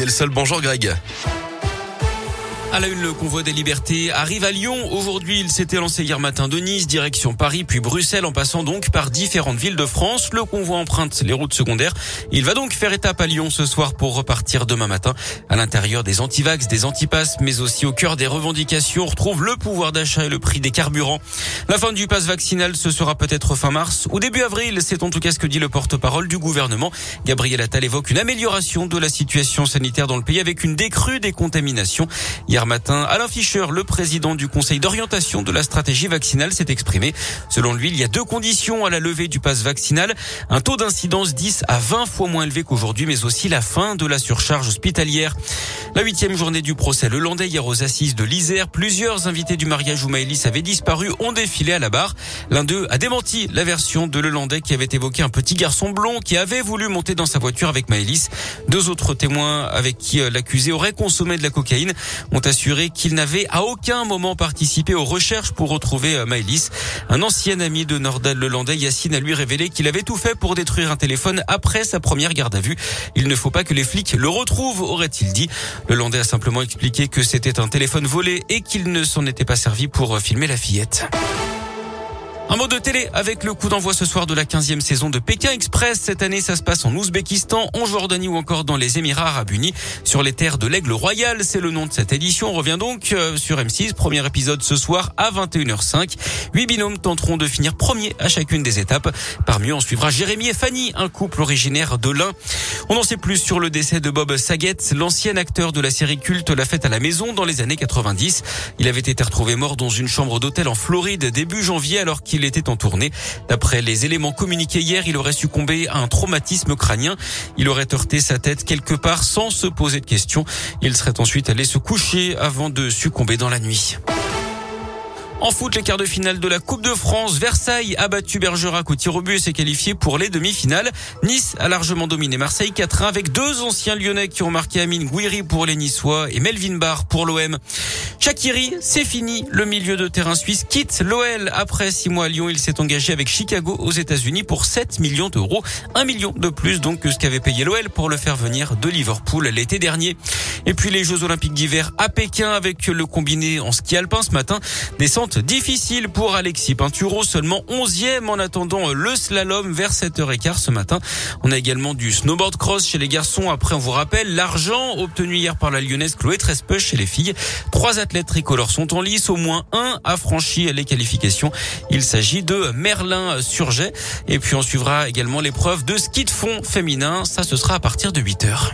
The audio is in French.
Delsol. Bonjour Greg. À la une, le convoi des libertés arrive à Lyon. Aujourd'hui, il s'était lancé hier matin de Nice, direction Paris, puis Bruxelles, en passant donc par différentes villes de France. Le convoi emprunte les routes secondaires. Il va donc faire étape à Lyon ce soir pour repartir demain matin. À l'intérieur des antivax, des antipasses, mais aussi au cœur des revendications, on retrouve le pouvoir d'achat et le prix des carburants. La fin du pass vaccinal, ce sera peut-être fin mars ou début avril. C'est en tout cas ce que dit le porte-parole du gouvernement. Gabriel Attal évoque une amélioration de la situation sanitaire dans le pays avec une décrue des contaminations. Matin, Alain Fischer, le président du conseil d'orientation de la stratégie vaccinale, s'est exprimé. Selon lui, il y a deux conditions à la levée du pass vaccinal. Un taux d'incidence 10 à 20 fois moins élevé qu'aujourd'hui, mais aussi la fin de la surcharge hospitalière. La huitième journée du procès le Landais hier aux assises de l'Isère. Plusieurs invités du mariage où Maëlys avait disparu ont défilé à la barre. L'un d'eux a démenti la version de Lelandais qui avait évoqué un petit garçon blond qui avait voulu monter dans sa voiture avec Maëlys. Deux autres témoins avec qui euh, l'accusé aurait consommé de la cocaïne ont assuré qu'il n'avait à aucun moment participé aux recherches pour retrouver euh, Maëlys. Un ancien ami de Nordal Lelandais, Yacine, a lui révélé qu'il avait tout fait pour détruire un téléphone après sa première garde à vue. Il ne faut pas que les flics le retrouvent, aurait-il dit. Le Landais a simplement expliqué que c'était un téléphone volé et qu'il ne s'en était pas servi pour filmer la fillette. Un mot de télé avec le coup d'envoi ce soir de la 15e saison de Pékin Express. Cette année, ça se passe en Ouzbékistan, en Jordanie ou encore dans les Émirats Arabes Unis. Sur les terres de l'Aigle Royal, c'est le nom de cette édition. On revient donc euh, sur M6. Premier épisode ce soir à 21h05. Huit binômes tenteront de finir premier à chacune des étapes. Parmi eux, on suivra Jérémy et Fanny, un couple originaire de l'Ain. On en sait plus sur le décès de Bob Saget, l'ancien acteur de la série culte La Fête à la Maison dans les années 90. Il avait été retrouvé mort dans une chambre d'hôtel en Floride début janvier alors qu'il il était en tournée. D'après les éléments communiqués hier, il aurait succombé à un traumatisme crânien. Il aurait heurté sa tête quelque part sans se poser de questions. Il serait ensuite allé se coucher avant de succomber dans la nuit. En foot, les quarts de finale de la Coupe de France, Versailles a battu Bergerac au tir au but et s'est qualifié pour les demi-finales. Nice a largement dominé Marseille 4-1 avec deux anciens lyonnais qui ont marqué Amine Gouiri pour les Niçois et Melvin Barr pour l'OM. Shakiri, c'est fini. Le milieu de terrain suisse quitte l'OL. Après six mois à Lyon, il s'est engagé avec Chicago aux États-Unis pour 7 millions d'euros. Un million de plus donc que ce qu'avait payé l'OL pour le faire venir de Liverpool l'été dernier. Et puis les Jeux Olympiques d'hiver à Pékin avec le combiné en ski alpin ce matin. Difficile pour Alexis Pinturo, seulement 11e en attendant euh, le slalom vers 7h15 ce matin. On a également du snowboard cross chez les garçons. Après, on vous rappelle l'argent obtenu hier par la lyonnaise Chloé Trespeux chez les filles. Trois athlètes tricolores sont en lice. Au moins un a franchi les qualifications. Il s'agit de Merlin Surget. Et puis, on suivra également l'épreuve de ski de fond féminin. Ça, ce sera à partir de 8h.